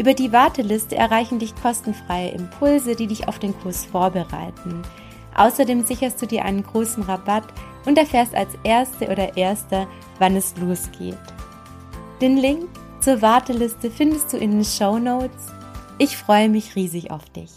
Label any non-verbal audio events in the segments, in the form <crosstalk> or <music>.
Über die Warteliste erreichen dich kostenfreie Impulse, die dich auf den Kurs vorbereiten. Außerdem sicherst du dir einen großen Rabatt und erfährst als Erste oder Erster, wann es losgeht. Den Link zur Warteliste findest du in den Show Notes. Ich freue mich riesig auf dich.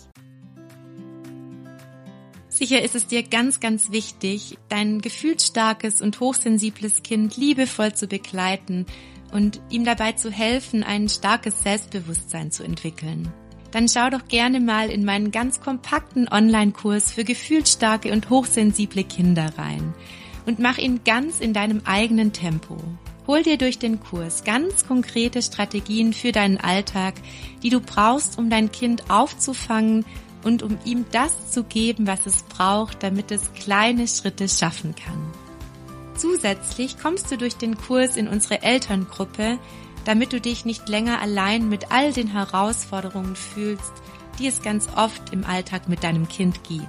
Sicher ist es dir ganz, ganz wichtig, dein gefühlsstarkes und hochsensibles Kind liebevoll zu begleiten und ihm dabei zu helfen, ein starkes Selbstbewusstsein zu entwickeln. Dann schau doch gerne mal in meinen ganz kompakten Online-Kurs für gefühlsstarke und hochsensible Kinder rein und mach ihn ganz in deinem eigenen Tempo. Hol dir durch den Kurs ganz konkrete Strategien für deinen Alltag, die du brauchst, um dein Kind aufzufangen und um ihm das zu geben, was es braucht, damit es kleine Schritte schaffen kann. Zusätzlich kommst du durch den Kurs in unsere Elterngruppe, damit du dich nicht länger allein mit all den Herausforderungen fühlst, die es ganz oft im Alltag mit deinem Kind gibt.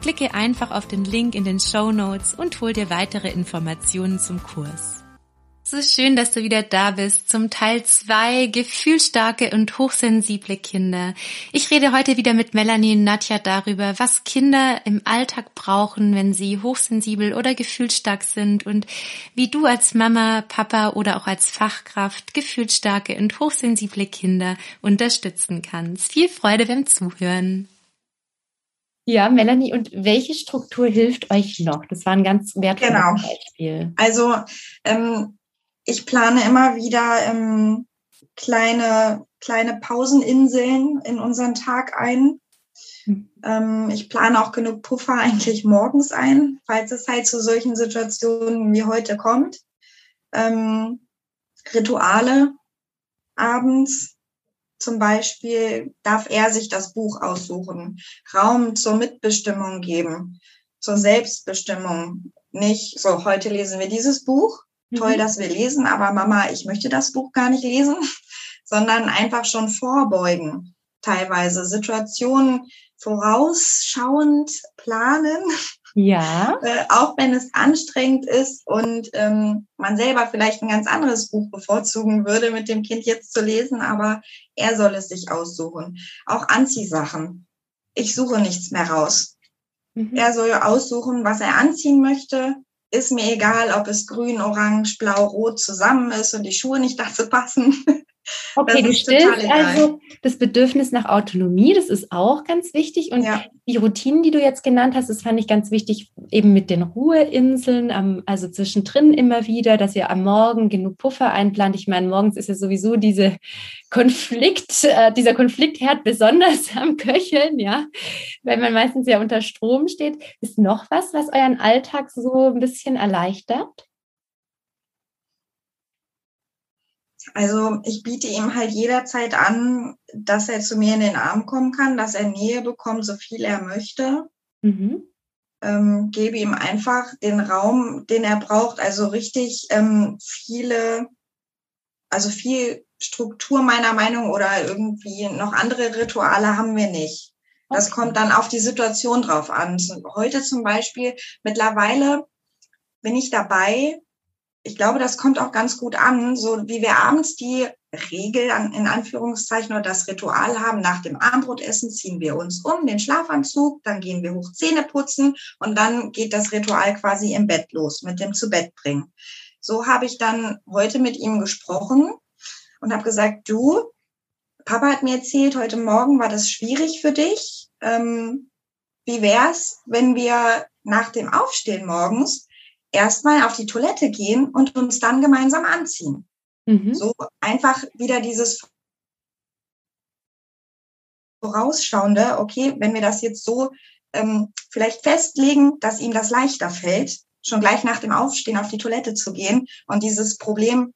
Klicke einfach auf den Link in den Show Notes und hol dir weitere Informationen zum Kurs. So schön, dass du wieder da bist zum Teil zwei gefühlstarke und hochsensible Kinder. Ich rede heute wieder mit Melanie und Nadja darüber, was Kinder im Alltag brauchen, wenn sie hochsensibel oder gefühlsstark sind und wie du als Mama, Papa oder auch als Fachkraft gefühlsstarke und hochsensible Kinder unterstützen kannst. Viel Freude beim Zuhören. Ja, Melanie, und welche Struktur hilft euch noch? Das war ein ganz wertvolles genau. Beispiel. Also ähm, ich plane immer wieder ähm, kleine, kleine Pauseninseln in unseren Tag ein. Mhm. Ähm, ich plane auch genug Puffer <laughs> eigentlich morgens ein, falls es halt zu solchen Situationen wie heute kommt. Ähm, Rituale abends zum Beispiel darf er sich das Buch aussuchen, Raum zur Mitbestimmung geben, zur Selbstbestimmung. Nicht so, heute lesen wir dieses Buch, toll, mhm. dass wir lesen, aber Mama, ich möchte das Buch gar nicht lesen, <laughs> sondern einfach schon vorbeugen. Teilweise Situationen vorausschauend planen. <laughs> Ja. Äh, auch wenn es anstrengend ist und ähm, man selber vielleicht ein ganz anderes Buch bevorzugen würde, mit dem Kind jetzt zu lesen, aber er soll es sich aussuchen. Auch Anziehsachen. Ich suche nichts mehr raus. Mhm. Er soll aussuchen, was er anziehen möchte ist mir egal, ob es grün, orange, blau, rot zusammen ist und die Schuhe nicht dazu passen. <laughs> <laughs> Okay, du stillst also das Bedürfnis nach Autonomie, das ist auch ganz wichtig. Und ja. die Routinen, die du jetzt genannt hast, das fand ich ganz wichtig, eben mit den Ruheinseln, also zwischendrin immer wieder, dass ihr am Morgen genug Puffer einplant. Ich meine, morgens ist ja sowieso diese Konflikt, äh, dieser Konfliktherd besonders <laughs> am Köcheln, ja, weil man meistens ja unter Strom steht. Ist noch was, was euren Alltag so ein bisschen erleichtert? Also ich biete ihm halt jederzeit an, dass er zu mir in den Arm kommen kann, dass er Nähe bekommt, so viel er möchte. Mhm. Ähm, gebe ihm einfach den Raum, den er braucht. Also richtig ähm, viele, also viel Struktur meiner Meinung oder irgendwie noch andere Rituale haben wir nicht. Das kommt dann auf die Situation drauf an. Heute zum Beispiel, mittlerweile bin ich dabei. Ich glaube, das kommt auch ganz gut an, so wie wir abends die Regel in Anführungszeichen oder das Ritual haben. Nach dem Abendbrotessen ziehen wir uns um, den Schlafanzug, dann gehen wir hoch Zähne putzen und dann geht das Ritual quasi im Bett los mit dem zu Bett bringen. So habe ich dann heute mit ihm gesprochen und habe gesagt, du, Papa hat mir erzählt, heute Morgen war das schwierig für dich. Ähm, wie wär's, wenn wir nach dem Aufstehen morgens erstmal auf die Toilette gehen und uns dann gemeinsam anziehen? Mhm. So einfach wieder dieses vorausschauende, okay, wenn wir das jetzt so ähm, vielleicht festlegen, dass ihm das leichter fällt, schon gleich nach dem Aufstehen auf die Toilette zu gehen und dieses Problem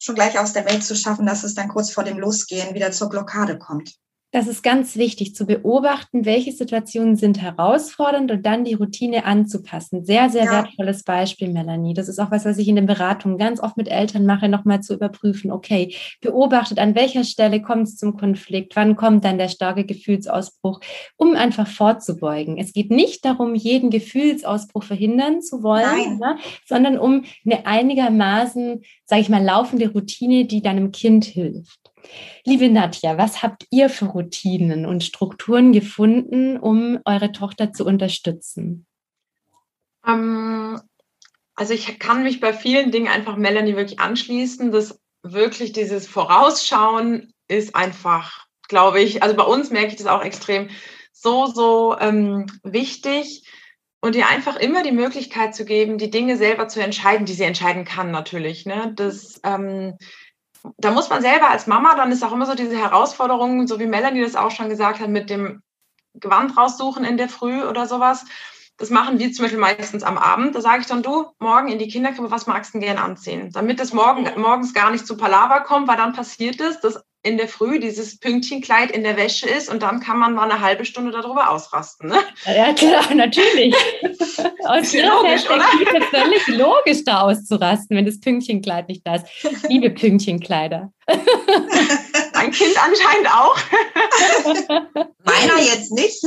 schon gleich aus der Welt zu schaffen, dass es dann kurz vor dem Losgehen wieder zur Blockade kommt. Das ist ganz wichtig zu beobachten, welche Situationen sind herausfordernd und dann die Routine anzupassen. Sehr, sehr ja. wertvolles Beispiel, Melanie. Das ist auch was, was ich in den Beratungen ganz oft mit Eltern mache, nochmal zu überprüfen. Okay, beobachtet, an welcher Stelle kommt es zum Konflikt? Wann kommt dann der starke Gefühlsausbruch? Um einfach vorzubeugen. Es geht nicht darum, jeden Gefühlsausbruch verhindern zu wollen, ne, sondern um eine einigermaßen, sage ich mal, laufende Routine, die deinem Kind hilft. Liebe Nadja, was habt ihr für Routinen und Strukturen gefunden, um eure Tochter zu unterstützen? Ähm, also ich kann mich bei vielen Dingen einfach Melanie wirklich anschließen. Das wirklich dieses Vorausschauen ist einfach, glaube ich, also bei uns merke ich das auch extrem so, so ähm, wichtig und ihr einfach immer die Möglichkeit zu geben, die Dinge selber zu entscheiden, die sie entscheiden kann natürlich. Ne? Das ähm, da muss man selber als Mama, dann ist auch immer so diese Herausforderung, so wie Melanie das auch schon gesagt hat, mit dem Gewand raussuchen in der Früh oder sowas. Das machen wir zum Beispiel meistens am Abend. Da sage ich dann, du, morgen in die Kinderkrippe, was magst du denn gerne anziehen? Damit es morgen, morgens gar nicht zu Palaver kommt, weil dann passiert es, dass in der Früh dieses Pünktchenkleid in der Wäsche ist und dann kann man mal eine halbe Stunde darüber ausrasten. Ne? Ja, klar, natürlich. <laughs> Aus ihrer Perspektive völlig logisch, da auszurasten, wenn das Pünktchenkleid nicht da ist. Liebe Pünktchenkleider. <laughs> <laughs> Mein Kind anscheinend auch. Meiner jetzt nicht.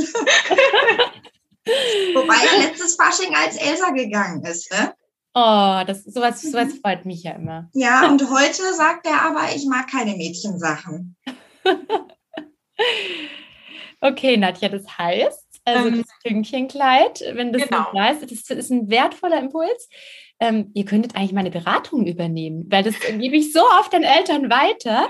Wobei er letztes Fasching als Elsa gegangen ist, ne? Oh, das, sowas, sowas freut mich ja immer. Ja, und heute sagt er aber, ich mag keine Mädchensachen. <laughs> okay, Nadja, das heißt, also ähm, das Pünktchenkleid, wenn das genau. nicht da ist, das ist ein wertvoller Impuls ähm, ihr könntet eigentlich meine Beratung übernehmen, weil das gebe ich so oft den Eltern weiter,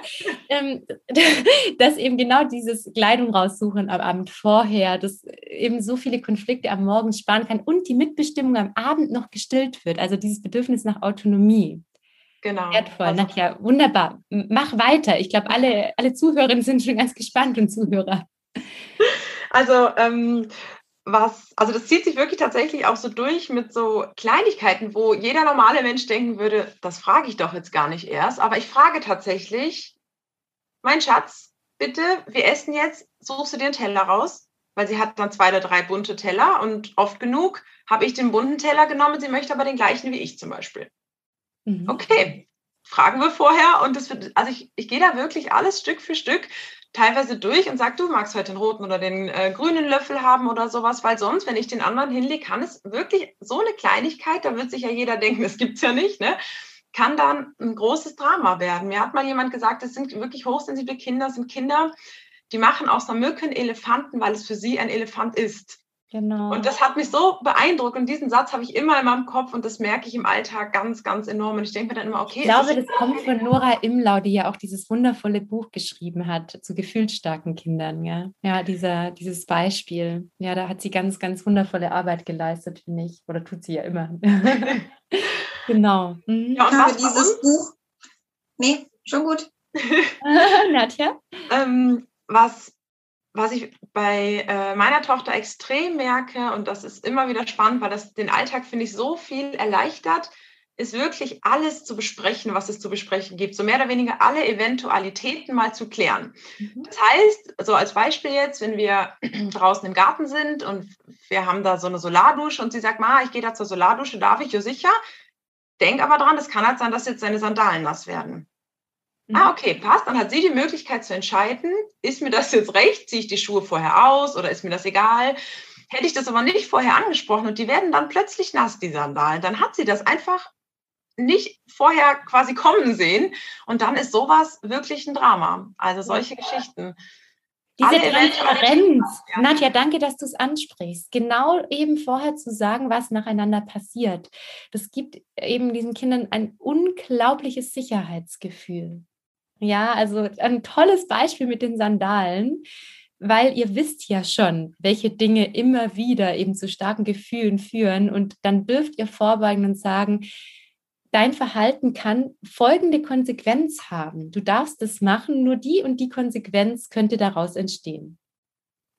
ähm, <laughs> dass eben genau dieses Kleidung raussuchen am Abend vorher, dass eben so viele Konflikte am Morgen sparen kann und die Mitbestimmung am Abend noch gestillt wird, also dieses Bedürfnis nach Autonomie. Genau. Wertvoll. Also, ja, wunderbar. Mach weiter. Ich glaube, alle, alle Zuhörerinnen sind schon ganz gespannt und Zuhörer. Also ähm, was, also das zieht sich wirklich tatsächlich auch so durch mit so Kleinigkeiten, wo jeder normale Mensch denken würde, das frage ich doch jetzt gar nicht erst. Aber ich frage tatsächlich, mein Schatz, bitte, wir essen jetzt, suchst du dir einen Teller raus? Weil sie hat dann zwei oder drei bunte Teller und oft genug habe ich den bunten Teller genommen, sie möchte aber den gleichen wie ich zum Beispiel. Mhm. Okay, fragen wir vorher und das wird, also ich, ich gehe da wirklich alles Stück für Stück teilweise durch und sage, du magst heute den roten oder den äh, grünen Löffel haben oder sowas, weil sonst, wenn ich den anderen hinlege, kann es wirklich so eine Kleinigkeit, da wird sich ja jeder denken, das gibt es ja nicht, ne? kann dann ein großes Drama werden. Mir hat mal jemand gesagt, es sind wirklich hochsensible Kinder, sind Kinder, die machen aus einer Mücke einen Elefanten, weil es für sie ein Elefant ist. Genau. Und das hat mich so beeindruckt und diesen Satz habe ich immer in meinem Kopf und das merke ich im Alltag ganz, ganz enorm. Und ich denke mir dann immer, okay. Ich glaube, das kommt von Nora Imlau, die ja auch dieses wundervolle Buch geschrieben hat zu gefühlsstarken Kindern. Ja, ja dieser, dieses Beispiel. Ja, da hat sie ganz, ganz wundervolle Arbeit geleistet, finde ich. Oder tut sie ja immer. <laughs> genau. Mhm. Ja, und was dieses Buch. Nee, schon gut. <laughs> <laughs> Nadja? Ähm, was was ich bei äh, meiner Tochter extrem merke, und das ist immer wieder spannend, weil das den Alltag, finde ich, so viel erleichtert, ist wirklich alles zu besprechen, was es zu besprechen gibt. So mehr oder weniger alle Eventualitäten mal zu klären. Mhm. Das heißt, so als Beispiel jetzt, wenn wir <clears throat> draußen im Garten sind und wir haben da so eine Solardusche und sie sagt, Ma, ich gehe da zur Solardusche, darf ich? Ja, sicher. Denk aber dran, es kann halt sein, dass jetzt seine Sandalen nass werden. Ah, okay, passt. Dann hat sie die Möglichkeit zu entscheiden, ist mir das jetzt recht, ziehe ich die Schuhe vorher aus oder ist mir das egal? hätte ich das aber nicht vorher angesprochen und die werden dann plötzlich nass, die Sandalen, dann hat sie das einfach nicht vorher quasi kommen sehen. Und dann ist sowas wirklich ein Drama. Also solche Geschichten. Diese Transparenz. Ja. Nadja, danke, dass du es ansprichst. Genau eben vorher zu sagen, was nacheinander passiert. Das gibt eben diesen Kindern ein unglaubliches Sicherheitsgefühl. Ja, also ein tolles Beispiel mit den Sandalen, weil ihr wisst ja schon, welche Dinge immer wieder eben zu starken Gefühlen führen und dann dürft ihr vorbeugen und sagen, dein Verhalten kann folgende Konsequenz haben. Du darfst es machen, nur die und die Konsequenz könnte daraus entstehen.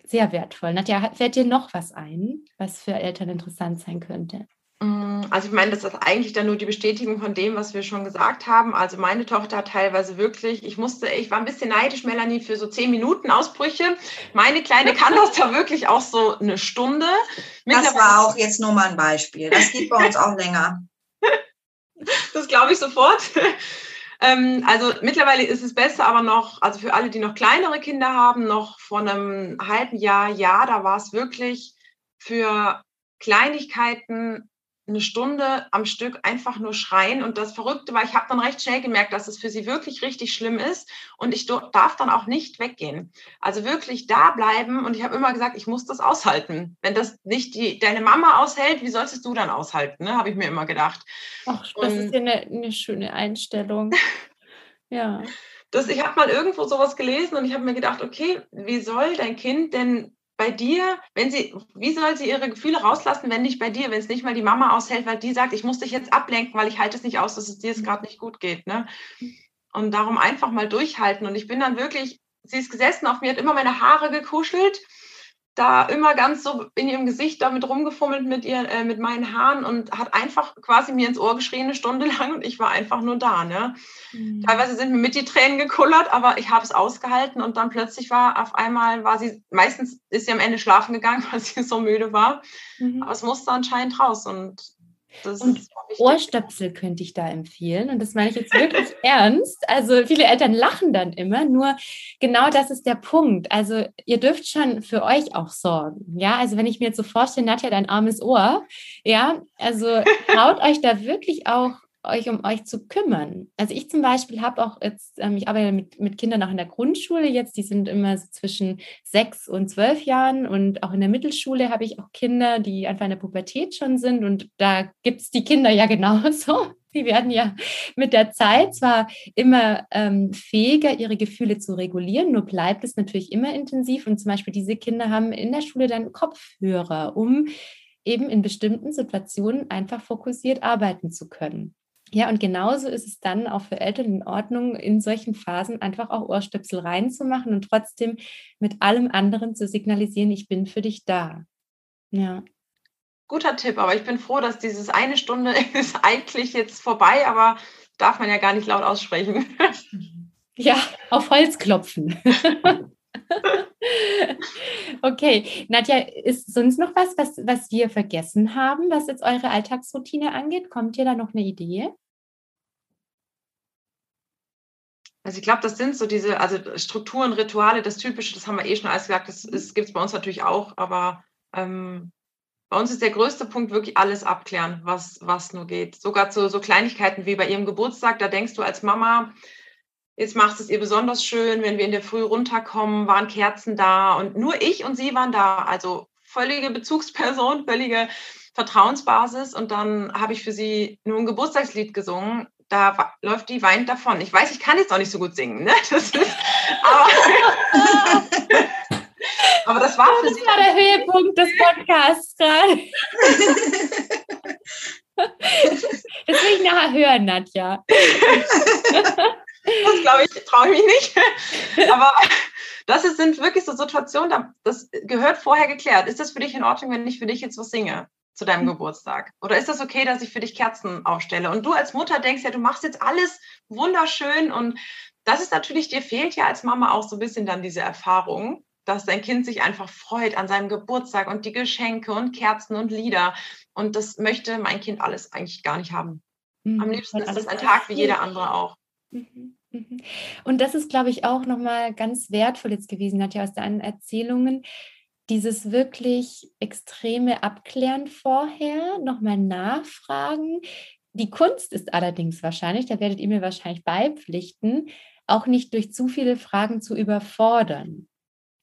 Sehr wertvoll. Nadja, fällt dir noch was ein, was für Eltern interessant sein könnte? Mm, also ich meine, das ist eigentlich dann nur die Bestätigung von dem, was wir schon gesagt haben. Also meine Tochter hat teilweise wirklich, ich musste, ich war ein bisschen neidisch, Melanie, für so zehn Minuten Ausbrüche. Meine Kleine <laughs> kann das da wirklich auch so eine Stunde. Das war auch jetzt nur mal ein Beispiel. Das geht bei uns auch länger. <laughs> das glaube ich sofort. <laughs> Ähm, also mittlerweile ist es besser, aber noch, also für alle, die noch kleinere Kinder haben, noch vor einem halben Jahr, ja, da war es wirklich für Kleinigkeiten eine Stunde am Stück einfach nur schreien. Und das Verrückte war, ich habe dann recht schnell gemerkt, dass es für sie wirklich richtig schlimm ist. Und ich darf dann auch nicht weggehen. Also wirklich da bleiben. Und ich habe immer gesagt, ich muss das aushalten. Wenn das nicht die, deine Mama aushält, wie sollst du dann aushalten? Ne? Habe ich mir immer gedacht. Ach, das und, ist ja eine, eine schöne Einstellung. <laughs> ja. Das, ich habe mal irgendwo sowas gelesen und ich habe mir gedacht, okay, wie soll dein Kind denn bei dir, wenn sie, wie soll sie ihre Gefühle rauslassen, wenn nicht bei dir, wenn es nicht mal die Mama aushält, weil die sagt, ich muss dich jetzt ablenken, weil ich halte es nicht aus, dass es dir jetzt gerade nicht gut geht. Ne? Und darum einfach mal durchhalten. Und ich bin dann wirklich, sie ist gesessen auf mir, hat immer meine Haare gekuschelt da immer ganz so in ihrem Gesicht damit rumgefummelt mit ihr, äh, mit meinen Haaren und hat einfach quasi mir ins Ohr geschrien eine Stunde <laughs> lang und ich war einfach nur da. Ne? Mhm. Teilweise sind mir mit die Tränen gekullert, aber ich habe es ausgehalten und dann plötzlich war auf einmal war sie, meistens ist sie am Ende schlafen gegangen, <laughs> weil sie so müde war. Mhm. Aber es musste anscheinend raus und das und Ohrstöpsel könnte ich da empfehlen. Und das meine ich jetzt wirklich <laughs> ernst. Also viele Eltern lachen dann immer, nur genau das ist der Punkt. Also ihr dürft schon für euch auch sorgen. Ja, also wenn ich mir jetzt so vorstelle, Nadja, dein armes Ohr, ja, also traut euch da wirklich auch euch um euch zu kümmern. Also ich zum Beispiel habe auch jetzt, ähm, ich arbeite mit, mit Kindern auch in der Grundschule jetzt, die sind immer so zwischen sechs und zwölf Jahren und auch in der Mittelschule habe ich auch Kinder, die einfach in der Pubertät schon sind und da gibt es die Kinder ja <laughs> genauso. Die werden ja mit der Zeit zwar immer ähm, fähiger, ihre Gefühle zu regulieren, nur bleibt es natürlich immer intensiv. Und zum Beispiel diese Kinder haben in der Schule dann Kopfhörer, um eben in bestimmten Situationen einfach fokussiert arbeiten zu können. Ja, und genauso ist es dann auch für Eltern in Ordnung, in solchen Phasen einfach auch Ohrstöpsel reinzumachen und trotzdem mit allem anderen zu signalisieren, ich bin für dich da. Ja. Guter Tipp, aber ich bin froh, dass dieses eine Stunde <laughs> ist eigentlich jetzt vorbei, aber darf man ja gar nicht laut aussprechen. <laughs> Ja, auf Holz klopfen. <laughs> okay, Nadja, ist sonst noch was, was, was wir vergessen haben, was jetzt eure Alltagsroutine angeht? Kommt dir da noch eine Idee? Also ich glaube, das sind so diese, also Strukturen, Rituale, das Typische, das haben wir eh schon alles gesagt, das, das gibt es bei uns natürlich auch, aber ähm, bei uns ist der größte Punkt wirklich alles abklären, was, was nur geht. Sogar zu so Kleinigkeiten wie bei ihrem Geburtstag, da denkst du als Mama, jetzt macht es ihr besonders schön, wenn wir in der Früh runterkommen, waren Kerzen da und nur ich und sie waren da. Also völlige Bezugsperson, völlige Vertrauensbasis. Und dann habe ich für sie nur ein Geburtstagslied gesungen da läuft die weint davon. Ich weiß, ich kann jetzt auch nicht so gut singen, ne? <laughs> Das ist, aber, <laughs> aber das war für das sie. Das war der Höhepunkt des Podcasts gerade. Das will ich nachher hören, Nadja. <laughs> Das glaube ich, traue ich mich nicht. Aber das sind wirklich so Situationen, das gehört vorher geklärt. Ist das für dich in Ordnung, wenn ich für dich jetzt was singe? Zu deinem mhm. Geburtstag? Oder ist das okay, dass ich für dich Kerzen aufstelle? Und du als Mutter denkst ja, du machst jetzt alles wunderschön und das ist natürlich, dir fehlt ja als Mama auch so ein bisschen dann diese Erfahrung, dass dein Kind sich einfach freut an seinem Geburtstag und die Geschenke und Kerzen und Lieder. Und das möchte mein Kind alles eigentlich gar nicht haben. Mhm. Am liebsten ist es ein Tag wie jeder andere auch. Mhm. Mhm. Und das ist, glaube ich, auch nochmal ganz wertvoll jetzt gewesen, Nadja, aus deinen Erzählungen, dieses wirklich extreme Abklären vorher, nochmal nachfragen. Die Kunst ist allerdings wahrscheinlich, da werdet ihr mir wahrscheinlich beipflichten, auch nicht durch zu viele Fragen zu überfordern.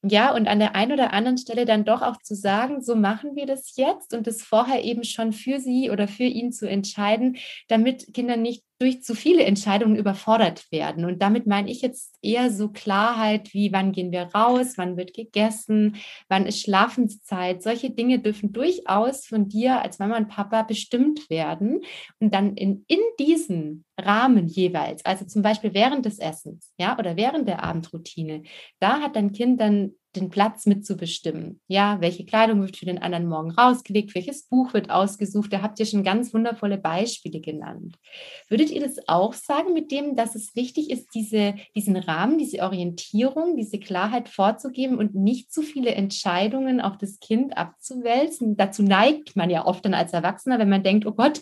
Ja, und an der einen oder anderen Stelle dann doch auch zu sagen, so machen wir das jetzt und das vorher eben schon für sie oder für ihn zu entscheiden, damit Kinder nicht durch zu viele Entscheidungen überfordert werden. Und damit meine ich jetzt eher so Klarheit wie, wann gehen wir raus, wann wird gegessen, wann ist Schlafenszeit. Solche Dinge dürfen durchaus von dir als Mama und Papa bestimmt werden. Und dann in, in diesen Rahmen jeweils, also zum Beispiel während des Essens, ja, oder während der Abendroutine, da hat dein Kind dann den Platz mitzubestimmen. Ja, welche Kleidung wird für den anderen Morgen rausgelegt, welches Buch wird ausgesucht. Da habt ihr schon ganz wundervolle Beispiele genannt. Würdet ihr das auch sagen mit dem, dass es wichtig ist, diese, diesen Rahmen, diese Orientierung, diese Klarheit vorzugeben und nicht zu viele Entscheidungen auf das Kind abzuwälzen? Dazu neigt man ja oft dann als Erwachsener, wenn man denkt, oh Gott,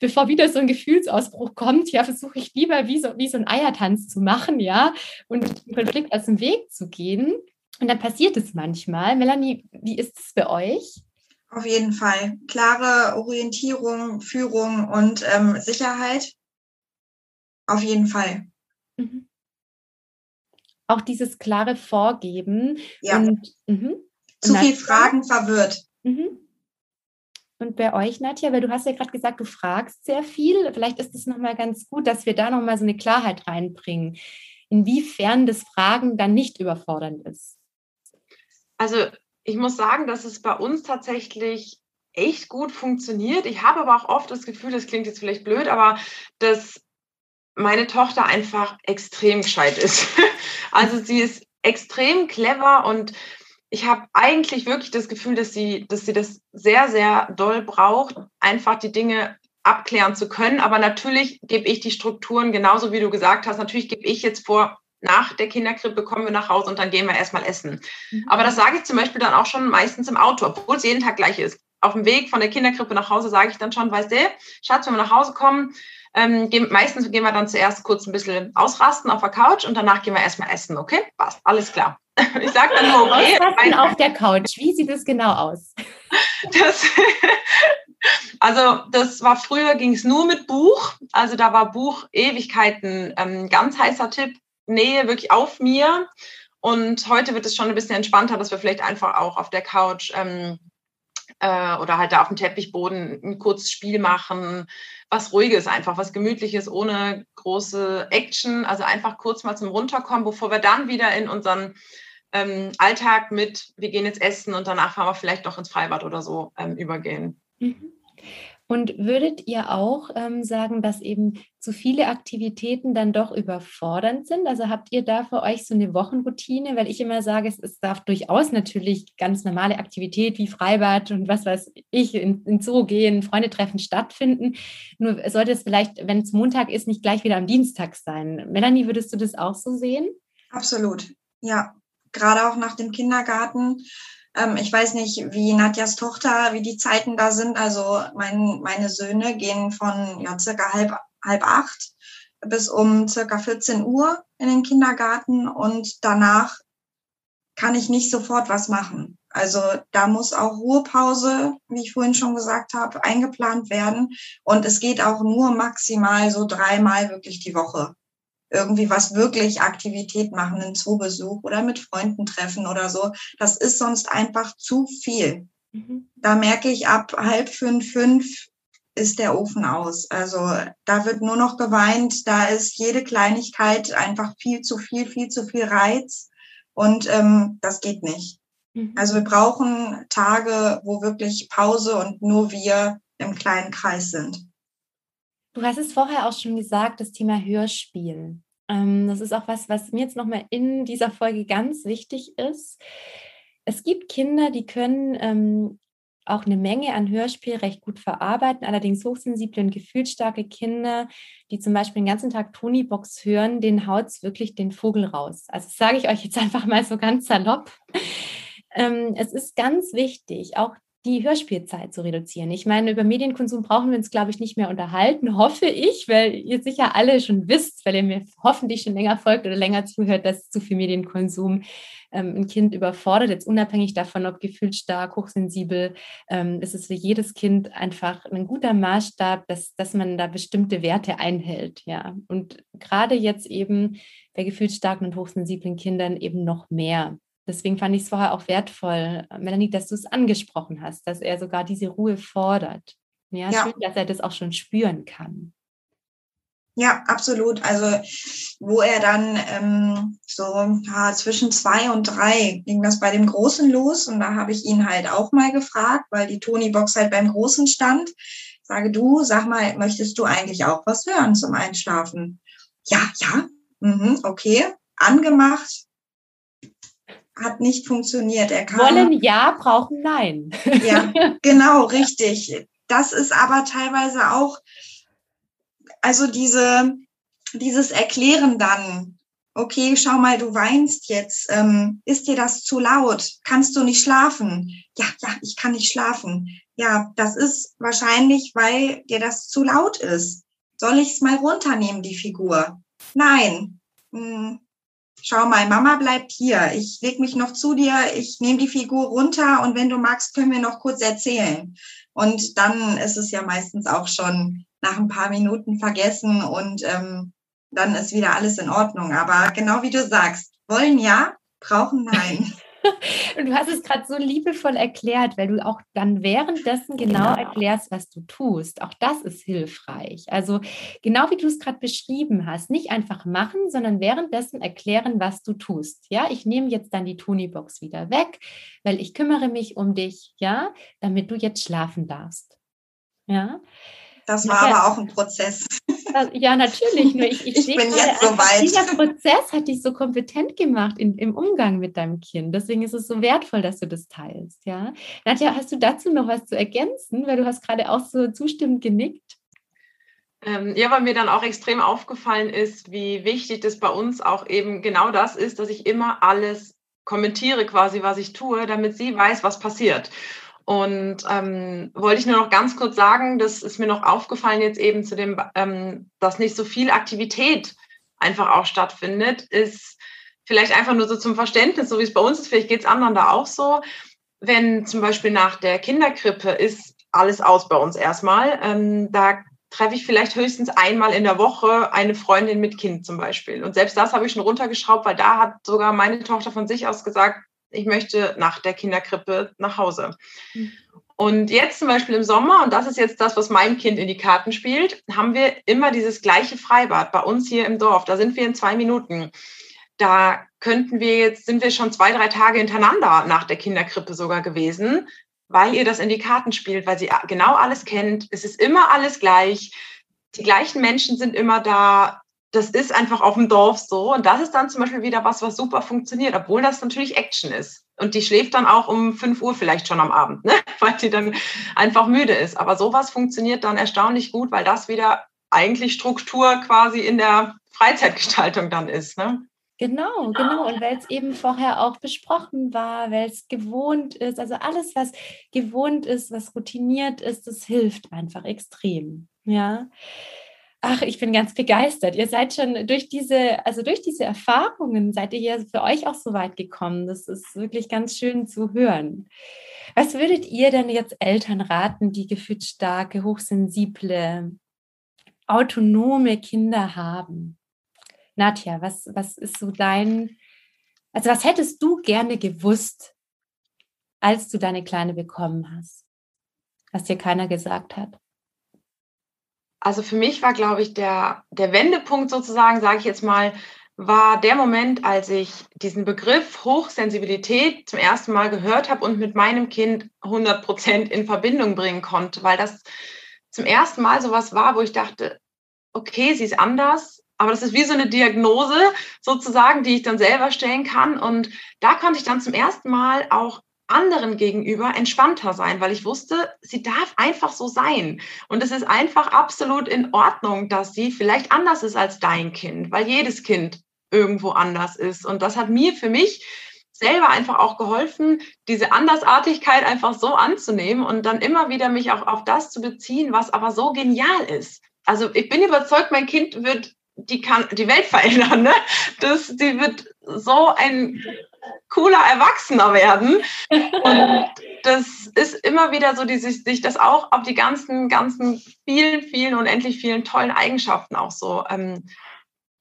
bevor wieder so ein Gefühlsausbruch kommt, ja, versuche ich lieber wie so, wie so ein Eiertanz zu machen, ja, und den Konflikt aus dem Weg zu gehen. Und dann passiert es manchmal. Melanie, wie ist es bei euch? Auf jeden Fall. Klare Orientierung, Führung und ähm, Sicherheit. Auf jeden Fall. Mhm. Auch dieses klare Vorgeben. Ja. Und, mhm. Zu viel Fragen verwirrt. Mhm. Und bei euch, Nadja, weil du hast ja gerade gesagt, du fragst sehr viel. Vielleicht ist es nochmal ganz gut, dass wir da nochmal so eine Klarheit reinbringen, inwiefern das Fragen dann nicht überfordernd ist. Also ich muss sagen, dass es bei uns tatsächlich echt gut funktioniert. Ich habe aber auch oft das Gefühl, das klingt jetzt vielleicht blöd, aber dass meine Tochter einfach extrem gescheit ist. <laughs> Also sie ist extrem clever und ich habe eigentlich wirklich das Gefühl, dass sie, dass sie das sehr, sehr doll braucht, einfach die Dinge abklären zu können. Aber natürlich gebe ich die Strukturen, genauso wie du gesagt hast, natürlich gebe ich jetzt vor, nach der Kinderkrippe kommen wir nach Hause und dann gehen wir erstmal essen. Mhm. Aber das sage ich zum Beispiel dann auch schon meistens im Auto, obwohl es jeden Tag gleich ist. Auf dem Weg von der Kinderkrippe nach Hause sage ich dann schon, weißt du, Schatz, wenn wir nach Hause kommen, ähm, gehen, meistens gehen wir dann zuerst kurz ein bisschen ausrasten auf der Couch und danach gehen wir erstmal essen, okay? Passt, alles klar. <laughs> Ich sage dann nur, okay. Ausrasten auf der Couch, wie sieht es genau aus? <laughs> Das, <laughs> also das war früher, ging es nur mit Buch. Also da war Buch Ewigkeiten ähm, ganz heißer Tipp. Nähe wirklich auf mir. Und heute wird es schon ein bisschen entspannter, dass wir vielleicht einfach auch auf der Couch ähm, äh, oder halt da auf dem Teppichboden ein kurzes Spiel machen, was ruhiges einfach, was gemütliches, ohne große Action. Also einfach kurz mal zum Runterkommen, bevor wir dann wieder in unseren ähm, Alltag mit, wir gehen jetzt essen und danach fahren wir vielleicht doch ins Freibad oder so ähm, übergehen. Mhm. Und würdet ihr auch ähm, sagen, dass eben zu viele Aktivitäten dann doch überfordernd sind? Also habt ihr da für euch so eine Wochenroutine? Weil ich immer sage, es, es darf durchaus natürlich ganz normale Aktivität wie Freibad und was weiß ich, in, in Zoo gehen, Freunde treffen stattfinden. Nur sollte es vielleicht, wenn es Montag ist, nicht gleich wieder am Dienstag sein. Melanie, würdest du das auch so sehen? Absolut, ja. Gerade auch nach dem Kindergarten ähm, ich weiß nicht, wie Nadjas Tochter, wie die Zeiten da sind. Also mein, meine Söhne gehen von ja, circa halb, halb acht bis um circa 14 Uhr in den Kindergarten und danach kann ich nicht sofort was machen. Also da muss auch Ruhepause, wie ich vorhin schon gesagt habe, eingeplant werden. Und es geht auch nur maximal so dreimal wirklich die Woche irgendwie was wirklich Aktivität machen, einen Zoobesuch oder mit Freunden treffen oder so. Das ist sonst einfach zu viel. Mhm. Da merke ich ab halb fünf, fünf ist der Ofen aus. Also da wird nur noch geweint, da ist jede Kleinigkeit einfach viel zu viel, viel zu viel Reiz und ähm, das geht nicht. Mhm. Also wir brauchen Tage, wo wirklich Pause und nur wir im kleinen Kreis sind. Du hast es vorher auch schon gesagt, das Thema Hörspiel. Ähm, das ist auch was, was mir jetzt nochmal in dieser Folge ganz wichtig ist. Es gibt Kinder, die können ähm, auch eine Menge an Hörspiel recht gut verarbeiten. Allerdings hochsensible und gefühlsstarke Kinder, die zum Beispiel den ganzen Tag Tonybox hören, denen haut es wirklich den Vogel raus. Also sage ich euch jetzt <laughs> einfach mal so ganz salopp. Ähm, es ist ganz wichtig, auch die Hörspielzeit zu reduzieren. Ich meine, über Medienkonsum brauchen wir uns, glaube ich, nicht mehr unterhalten, hoffe ich, weil ihr sicher alle schon wisst, weil ihr mir hoffentlich schon länger folgt oder länger zuhört, dass zu viel Medienkonsum ähm, ein Kind überfordert, jetzt unabhängig davon, ob gefühlt stark, hochsensibel. Ähm, es ist für jedes Kind einfach ein guter Maßstab, dass, dass man da bestimmte Werte einhält. Ja. Und gerade jetzt eben bei gefühlt starken und hochsensiblen Kindern eben noch mehr. Deswegen fand ich es vorher auch wertvoll, Melanie, dass du es angesprochen hast, dass er sogar diese Ruhe fordert. Ja, ja. schön, dass er das auch schon spüren kann. Ja, absolut. Also wo er dann ähm, so ja, zwischen zwei und drei ging das bei dem Großen los und da habe ich ihn halt auch mal gefragt, weil die Tony-Box halt beim Großen stand. Sage du, sag mal, möchtest du eigentlich auch was hören zum Einschlafen? Ja, ja, mhm, okay, angemacht, hat nicht funktioniert. Er kam, Wollen ja, brauchen nein. Ja, <laughs> genau, richtig. Das ist aber teilweise auch, also diese, dieses Erklären dann, okay, schau mal, du weinst jetzt, ähm, ist dir das zu laut? Kannst du nicht schlafen? Ja, ja, ich kann nicht schlafen. Ja, das ist wahrscheinlich, weil dir das zu laut ist. Soll ich es mal runternehmen, die Figur? Nein. Hm, schau mal, Mama bleibt hier. Ich leg mich noch zu dir, ich nehme die Figur runter und wenn du magst, können wir noch kurz erzählen. Und dann ist es ja meistens auch schon nach ein paar Minuten vergessen und ähm, dann ist wieder alles in Ordnung. Aber genau wie du sagst, wollen ja, brauchen nein. <laughs> Und du hast es gerade so liebevoll erklärt, weil du auch dann währenddessen genau, genau, erklärst, was du tust. Auch das ist hilfreich. Also genau wie du es gerade beschrieben hast, nicht einfach machen, sondern währenddessen erklären, was du tust. Ja, ich nehme jetzt dann die Tony-Box wieder weg, weil ich kümmere mich um dich, ja, damit du jetzt schlafen darfst. Ja. Das war ja. aber auch ein Prozess. Ja, natürlich. Nur ich, <laughs> ich, ich bin jetzt so weit. Dieser Prozess hat dich so kompetent gemacht in, im Umgang mit deinem Kind. Deswegen ist es so wertvoll, dass du das teilst. Ja? Nadja, hast du dazu noch was zu ergänzen? Weil du hast gerade auch so zustimmend genickt. Ähm, ja, weil mir dann auch extrem aufgefallen ist, wie wichtig das bei uns auch eben genau das ist, dass ich immer alles kommentiere, quasi, was ich tue, damit sie weiß, was passiert. Und ähm, wollte ich nur noch ganz kurz sagen, das ist mir noch aufgefallen jetzt eben zu dem, ähm, dass nicht so viel Aktivität einfach auch stattfindet, ist vielleicht einfach nur so zum Verständnis, so wie es bei uns ist, vielleicht geht es anderen da auch so. Wenn zum Beispiel nach der Kinderkrippe ist alles aus bei uns erstmal, ähm, da treffe ich vielleicht höchstens einmal in der Woche eine Freundin mit Kind zum Beispiel. Und selbst das habe ich schon runtergeschraubt, weil da hat sogar meine Tochter von sich aus gesagt, ich möchte nach der Kinderkrippe nach Hause. Mhm. Und jetzt zum Beispiel im Sommer, und das ist jetzt das, was meinem Kind in die Karten spielt, haben wir immer dieses gleiche Freibad bei uns hier im Dorf. Da sind wir in zwei Minuten. Da könnten wir jetzt, sind wir schon zwei, drei Tage hintereinander nach der Kinderkrippe sogar gewesen, weil ihr das in die Karten spielt, weil sie genau alles kennt. Es ist immer alles gleich. Die gleichen Menschen sind immer da das ist einfach auf dem Dorf so. Und das ist dann zum Beispiel wieder was, was super funktioniert, obwohl das natürlich Action ist. Und die schläft dann auch um 5 Uhr vielleicht schon am Abend, ne? <laughs> weil die dann einfach müde ist. Aber sowas funktioniert dann erstaunlich gut, weil das wieder eigentlich Struktur quasi in der Freizeitgestaltung dann ist. Ne? Genau, genau. Und weil es eben vorher auch besprochen war, weil es gewohnt ist, also alles, was gewohnt ist, was routiniert ist, das hilft einfach extrem. Ja. Ach, ich bin ganz begeistert. Ihr seid schon durch diese, also durch diese Erfahrungen, seid ihr ja für euch auch so weit gekommen. Das ist wirklich ganz schön zu hören. Was würdet ihr denn jetzt Eltern raten, die gefühlt starke, hochsensible, autonome Kinder haben? Nadja, was, was ist so dein, also was hättest du gerne gewusst, als du deine Kleine bekommen hast, was dir keiner gesagt hat? Also für mich war, glaube ich, der, der Wendepunkt sozusagen, sage ich jetzt mal, war der Moment, als ich diesen Begriff Hochsensibilität zum ersten Mal gehört habe und mit meinem Kind 100 Prozent in Verbindung bringen konnte, weil das zum ersten Mal sowas war, wo ich dachte, okay, sie ist anders, aber das ist wie so eine Diagnose sozusagen, die ich dann selber stellen kann. Und da konnte ich dann zum ersten Mal auch anderen gegenüber entspannter sein, weil ich wusste, sie darf einfach so sein. Und es ist einfach absolut in Ordnung, dass sie vielleicht anders ist als dein Kind, weil jedes Kind irgendwo anders ist. Und das hat mir für mich selber einfach auch geholfen, diese Andersartigkeit einfach so anzunehmen und dann immer wieder mich auch auf das zu beziehen, was aber so genial ist. Also ich bin überzeugt, mein Kind wird die kann die Welt <laughs> verändern. Ne? Das, die wird so ein cooler Erwachsener werden. Und <laughs> das ist immer wieder so, die sich, sich das auch auf die ganzen, ganzen vielen, vielen, unendlich vielen tollen Eigenschaften auch so ähm,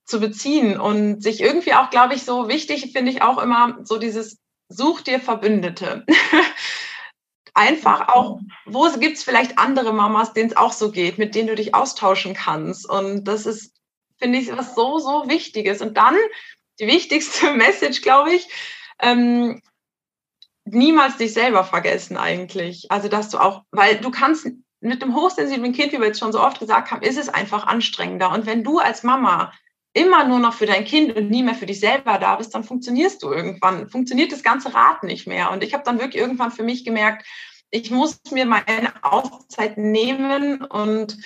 zu beziehen und sich irgendwie auch, glaube ich, so wichtig finde ich auch immer so dieses Such dir Verbündete. <laughs> Einfach auch, wo gibt es vielleicht andere Mamas, denen es auch so geht, mit denen du dich austauschen kannst. Und das ist, finde ich, was so, so Wichtiges. Und dann die wichtigste <laughs> Message, glaube ich, ähm, niemals dich selber vergessen eigentlich. Also, dass du auch, weil du kannst mit einem hochsensiblen Kind, wie wir jetzt schon so oft gesagt haben, ist es einfach anstrengender. Und wenn du als Mama immer nur noch für dein Kind und nie mehr für dich selber da bist, dann funktionierst du irgendwann, funktioniert das ganze Rad nicht mehr. Und ich habe dann wirklich irgendwann für mich gemerkt, ich muss mir meine Auszeit nehmen und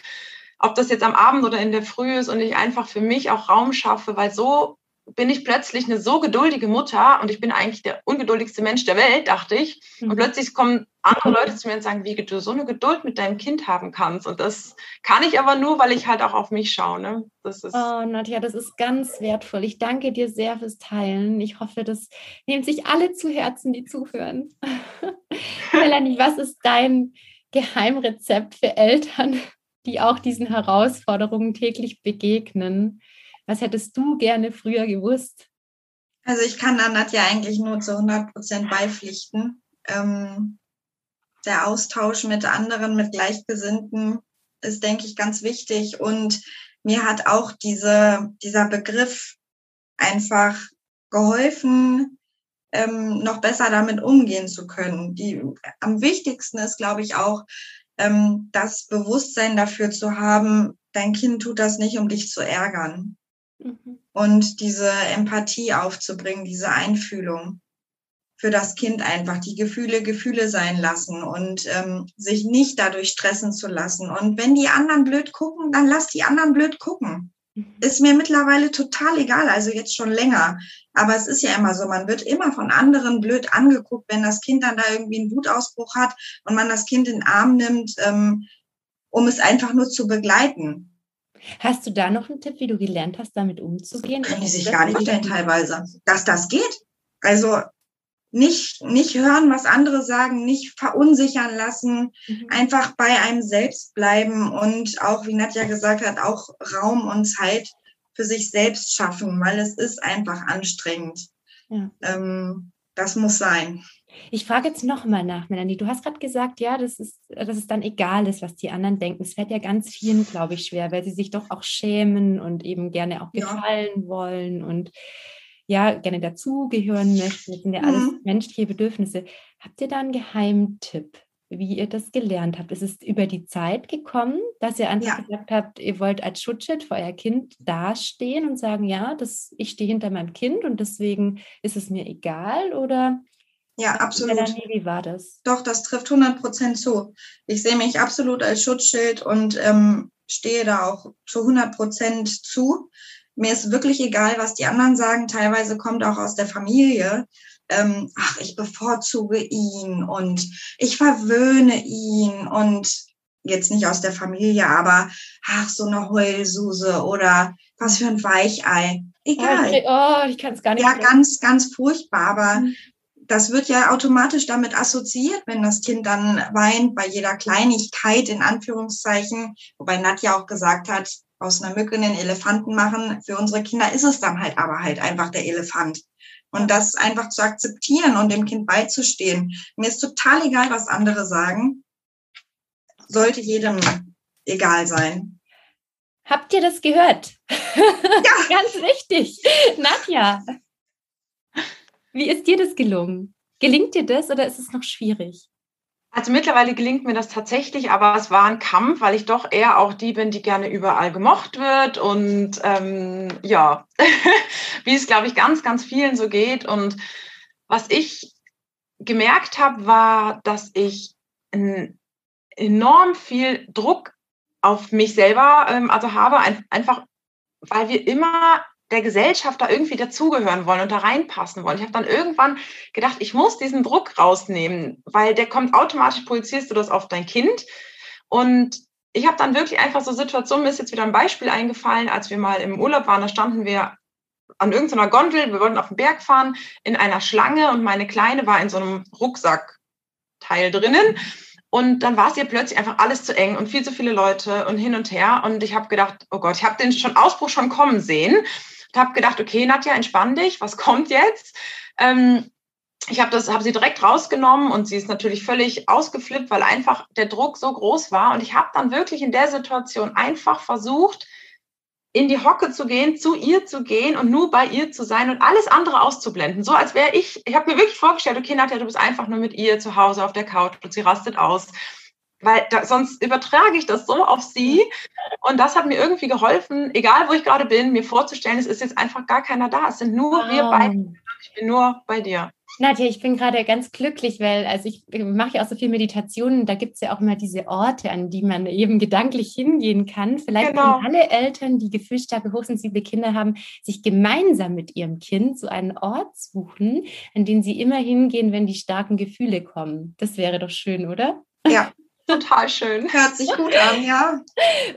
ob das jetzt am Abend oder in der Früh ist und ich einfach für mich auch Raum schaffe, weil so bin ich plötzlich eine so geduldige Mutter und ich bin eigentlich der ungeduldigste Mensch der Welt, dachte ich. Und mhm. plötzlich kommen andere Leute zu mir und sagen, wie du so eine Geduld mit deinem Kind haben kannst. Und das kann ich aber nur, weil ich halt auch auf mich schaue. Ne? Das ist oh, Nadja, das ist ganz wertvoll. Ich danke dir sehr fürs Teilen. Ich hoffe, das nehmen sich alle zu Herzen, die zuhören. <laughs> Melanie, was ist dein Geheimrezept für Eltern, die auch diesen Herausforderungen täglich begegnen? Was hättest du gerne früher gewusst? Also ich kann da Nadja eigentlich nur zu 100 Prozent beipflichten. Ähm, der Austausch mit anderen, mit Gleichgesinnten ist, denke ich, ganz wichtig. Und mir hat auch diese, dieser Begriff einfach geholfen, ähm, noch besser damit umgehen zu können. Die, am wichtigsten ist, glaube ich, auch ähm, das Bewusstsein dafür zu haben, dein Kind tut das nicht, um dich zu ärgern. Mhm. Und diese Empathie aufzubringen, diese Einfühlung für das Kind einfach, die Gefühle Gefühle sein lassen und ähm, sich nicht dadurch stressen zu lassen. Und wenn die anderen blöd gucken, dann lass die anderen blöd gucken. Mhm. Ist mir mittlerweile total egal, also jetzt schon länger. Aber es ist ja immer so, man wird immer von anderen blöd angeguckt, wenn das Kind dann da irgendwie einen Wutausbruch hat und man das Kind in den Arm nimmt, ähm, um es einfach nur zu begleiten. Hast du da noch einen Tipp, wie du gelernt hast, damit umzugehen? Kann ich sich gar nicht vorstellen teilweise, dass das geht. Also nicht, nicht hören, was andere sagen, nicht verunsichern lassen, mhm. einfach bei einem selbst bleiben und auch, wie Nadja gesagt hat, auch Raum und Zeit für sich selbst schaffen, weil es ist einfach anstrengend. Ja. Ähm, das muss sein. Ich frage jetzt nochmal nach, Melanie. Du hast gerade gesagt, ja, das ist, dass es dann egal ist, was die anderen denken. Es fällt ja ganz vielen, glaube ich, schwer, weil sie sich doch auch schämen und eben gerne auch gefallen ja. wollen und ja, gerne dazugehören möchten. Das sind ja alles mhm. menschliche Bedürfnisse. Habt ihr da einen Geheimtipp, wie ihr das gelernt habt? Ist es über die Zeit gekommen, dass ihr einfach ja. gesagt habt, ihr wollt als Schutzschild für euer Kind dastehen und sagen, ja, das, ich stehe hinter meinem Kind und deswegen ist es mir egal? Oder ja, absolut. Melanie, wie war das? Doch, das trifft 100 Prozent zu. Ich sehe mich absolut als Schutzschild und ähm, stehe da auch zu 100 Prozent zu. Mir ist wirklich egal, was die anderen sagen. Teilweise kommt auch aus der Familie. Ähm, ach, ich bevorzuge ihn und ich verwöhne ihn und jetzt nicht aus der Familie, aber ach, so eine Heulsuse oder was für ein Weichei. Egal. Oh, ich kann es gar nicht. Ja, ganz, ganz furchtbar. Aber mhm das wird ja automatisch damit assoziiert, wenn das Kind dann weint bei jeder Kleinigkeit in Anführungszeichen, wobei Nadja auch gesagt hat, aus einer Mücke einen Elefanten machen. Für unsere Kinder ist es dann halt aber halt einfach der Elefant. Und das einfach zu akzeptieren und dem Kind beizustehen. Mir ist total egal, was andere sagen. Sollte jedem egal sein. Habt ihr das gehört? Ja. <laughs> Ganz wichtig. Nadja, wie ist dir das gelungen? Gelingt dir das oder ist es noch schwierig? Also mittlerweile gelingt mir das tatsächlich, aber es war ein Kampf, weil ich doch eher auch die bin, die gerne überall gemocht wird und ähm, ja, <laughs> wie es, glaube ich, ganz, ganz vielen so geht. Und was ich gemerkt habe, war, dass ich enorm viel Druck auf mich selber ähm, also habe, ein, einfach weil wir immer der Gesellschaft da irgendwie dazugehören wollen und da reinpassen wollen. Ich habe dann irgendwann gedacht, ich muss diesen Druck rausnehmen, weil der kommt automatisch, projizierst du das auf dein Kind. Und ich habe dann wirklich einfach so Situationen, mir ist jetzt wieder ein Beispiel eingefallen, als wir mal im Urlaub waren, da standen wir an irgendeiner Gondel, wir wollten auf den Berg fahren, in einer Schlange und meine Kleine war in so einem Rucksackteil drinnen. Und dann war es ihr plötzlich einfach alles zu eng und viel zu viele Leute und hin und her. Und ich habe gedacht, oh Gott, ich habe den schon Ausbruch schon kommen sehen. Ich habe gedacht, okay, Nadja, entspann dich, was kommt jetzt? Ähm, ich habe das, habe sie direkt rausgenommen und sie ist natürlich völlig ausgeflippt, weil einfach der Druck so groß war. Und ich habe dann wirklich in der Situation einfach versucht, in die Hocke zu gehen, zu ihr zu gehen und nur bei ihr zu sein und alles andere auszublenden. So als wäre ich, ich habe mir wirklich vorgestellt, okay, Nadja, du bist einfach nur mit ihr zu Hause auf der Couch und sie rastet aus. Weil da, sonst übertrage ich das so auf sie. Und das hat mir irgendwie geholfen, egal wo ich gerade bin, mir vorzustellen, es ist jetzt einfach gar keiner da. Es sind nur wow. wir beide. Ich bin nur bei dir. Nadja, ich bin gerade ganz glücklich, weil also ich mache ja auch so viel Meditationen. Da gibt es ja auch immer diese Orte, an die man eben gedanklich hingehen kann. Vielleicht genau. können alle Eltern, die gefühlsstarke, hochsensible Kinder haben, sich gemeinsam mit ihrem Kind so einen Ort suchen, an den sie immer hingehen, wenn die starken Gefühle kommen. Das wäre doch schön, oder? Ja, <laughs> Total schön. Hört sich gut an, ja.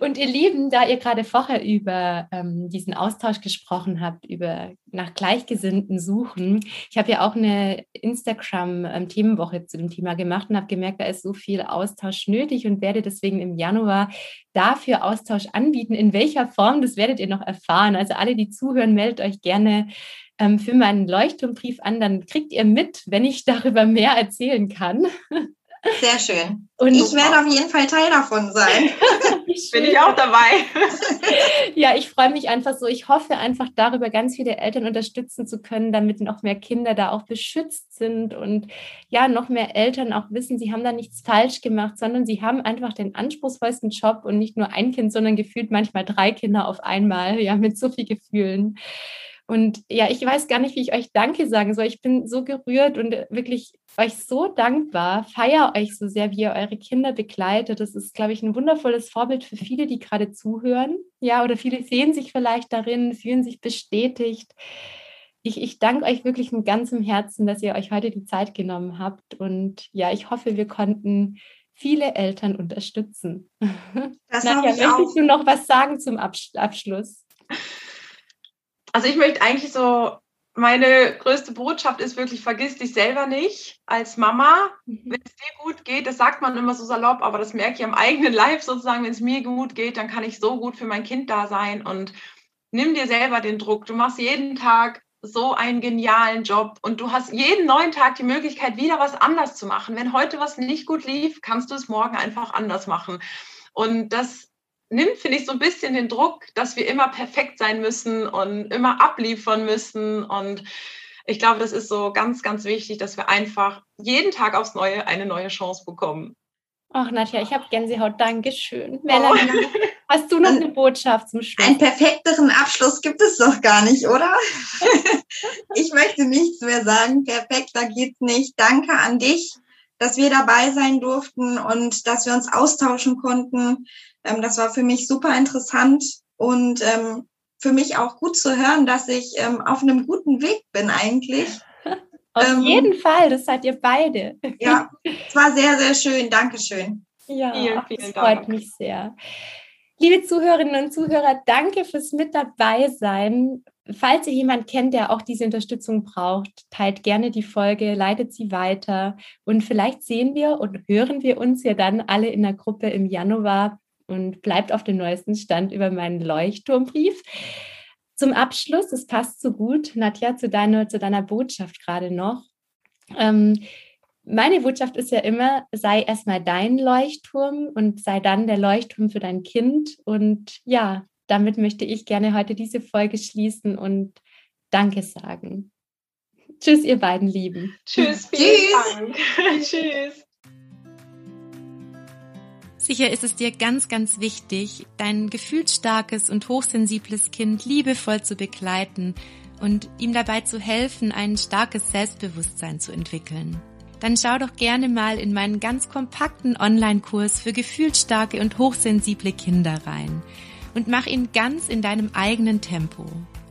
Und ihr Lieben, da ihr gerade vorher über ähm, diesen Austausch gesprochen habt, über nach Gleichgesinnten suchen, ich habe ja auch eine Instagram-Themenwoche ähm, zu dem Thema gemacht und habe gemerkt, da ist so viel Austausch nötig und werde deswegen im Januar dafür Austausch anbieten. In welcher Form, das werdet ihr noch erfahren. Also alle, die zuhören, meldet euch gerne ähm, für meinen Leuchtturmbrief an, dann kriegt ihr mit, wenn ich darüber mehr erzählen kann. <laughs> Sehr schön. Und ich werde auf jeden Fall Teil davon sein. <laughs> Bin ich auch dabei. <laughs> ja, ich freue mich einfach so. Ich hoffe einfach darüber ganz viele Eltern unterstützen zu können, damit noch mehr Kinder da auch beschützt sind und ja, noch mehr Eltern auch wissen, sie haben da nichts falsch gemacht, sondern sie haben einfach den anspruchsvollsten Job und nicht nur ein Kind, sondern gefühlt manchmal drei Kinder auf einmal, ja, mit so viel Gefühlen. Und ja, ich weiß gar nicht, wie ich euch Danke sagen soll. Ich bin so gerührt und wirklich euch so dankbar. Feier euch so sehr, wie ihr eure Kinder begleitet. Das ist, glaube ich, ein wundervolles Vorbild für viele, die gerade zuhören. Ja, oder viele sehen sich vielleicht darin, fühlen sich bestätigt. Ich, ich danke euch wirklich mit ganzem Herzen, dass ihr euch heute die Zeit genommen habt. Und ja, ich hoffe, wir konnten viele Eltern unterstützen. Das <laughs> Nadja, möchtest du noch was sagen zum Abschluss? Also ich möchte eigentlich so, meine größte Botschaft ist wirklich, vergiss dich selber nicht als Mama. Mhm. Wenn es dir gut geht, das sagt man immer so salopp, aber das merke ich am eigenen <laughs> Leib sozusagen, wenn es mir gut geht, dann kann ich so gut für mein Kind da sein und nimm dir selber den Druck. Du machst jeden Tag so einen genialen Job und du hast jeden neuen Tag die Möglichkeit, wieder was anders zu machen. Wenn heute was nicht gut lief, kannst du es morgen einfach anders machen. Und das nimmt, finde ich, so ein bisschen den Druck, dass wir immer perfekt sein müssen und immer abliefern müssen. Und ich glaube, das ist so ganz, ganz wichtig, dass wir einfach jeden Tag aufs Neue eine neue Chance bekommen. Ach, Nadja, ich habe Gänsehaut. Dankeschön. <laughs> Melanie, oh. hast du noch eine Botschaft zum Schluss? Einen perfekteren Abschluss gibt es doch gar nicht, oder? <laughs> ich möchte nichts mehr sagen. Perfekter geht's nicht. Danke an dich, dass wir dabei sein durften und dass wir uns austauschen konnten. Ähm, das war für mich super interessant und ähm, für mich auch gut zu hören, dass ich ähm, auf einem guten Weg bin eigentlich. <laughs> Auf ähm, jeden Fall, das seid ihr beide. Ja, es war sehr, sehr schön. Dankeschön. Ja, vielen, vielen das freut Dank. mich sehr. Liebe Zuhörerinnen und Zuhörer, danke fürs Mit dabei sein. Falls ihr jemand kennt, der auch diese Unterstützung braucht, teilt gerne die Folge, leitet sie weiter und vielleicht sehen wir und hören wir uns ja dann alle in der Gruppe im Januar und bleibt auf dem neuesten Stand über meinen Leuchtturmbrief. Zum Abschluss, es passt so gut, Nadja, zu deiner, zu deiner Botschaft gerade noch. Ähm, meine Botschaft ist ja immer, sei erstmal dein Leuchtturm und sei dann der Leuchtturm für dein Kind. Und ja, damit möchte ich gerne heute diese Folge schließen und Danke sagen. Tschüss, ihr beiden Lieben. Tschüss, vielen Dank. <laughs> Tschüss. Sicher ist es dir ganz, ganz wichtig, dein gefühlsstarkes und hochsensibles Kind liebevoll zu begleiten und ihm dabei zu helfen, ein starkes Selbstbewusstsein zu entwickeln. Dann schau doch gerne mal in meinen ganz kompakten Online-Kurs für gefühlsstarke und hochsensible Kinder rein und mach ihn ganz in deinem eigenen Tempo.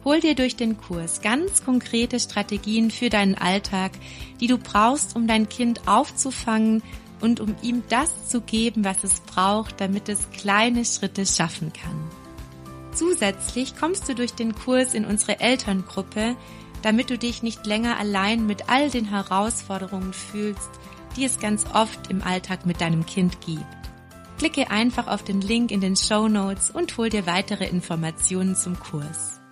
Hol dir durch den Kurs ganz konkrete Strategien für deinen Alltag, die du brauchst, um dein Kind aufzufangen und um ihm das zu geben, was es braucht, damit es kleine Schritte schaffen kann. Zusätzlich kommst du durch den Kurs in unsere Elterngruppe, damit du dich nicht länger allein mit all den Herausforderungen fühlst, die es ganz oft im Alltag mit deinem Kind gibt. Klicke einfach auf den Link in den Show Notes und hol dir weitere Informationen zum Kurs.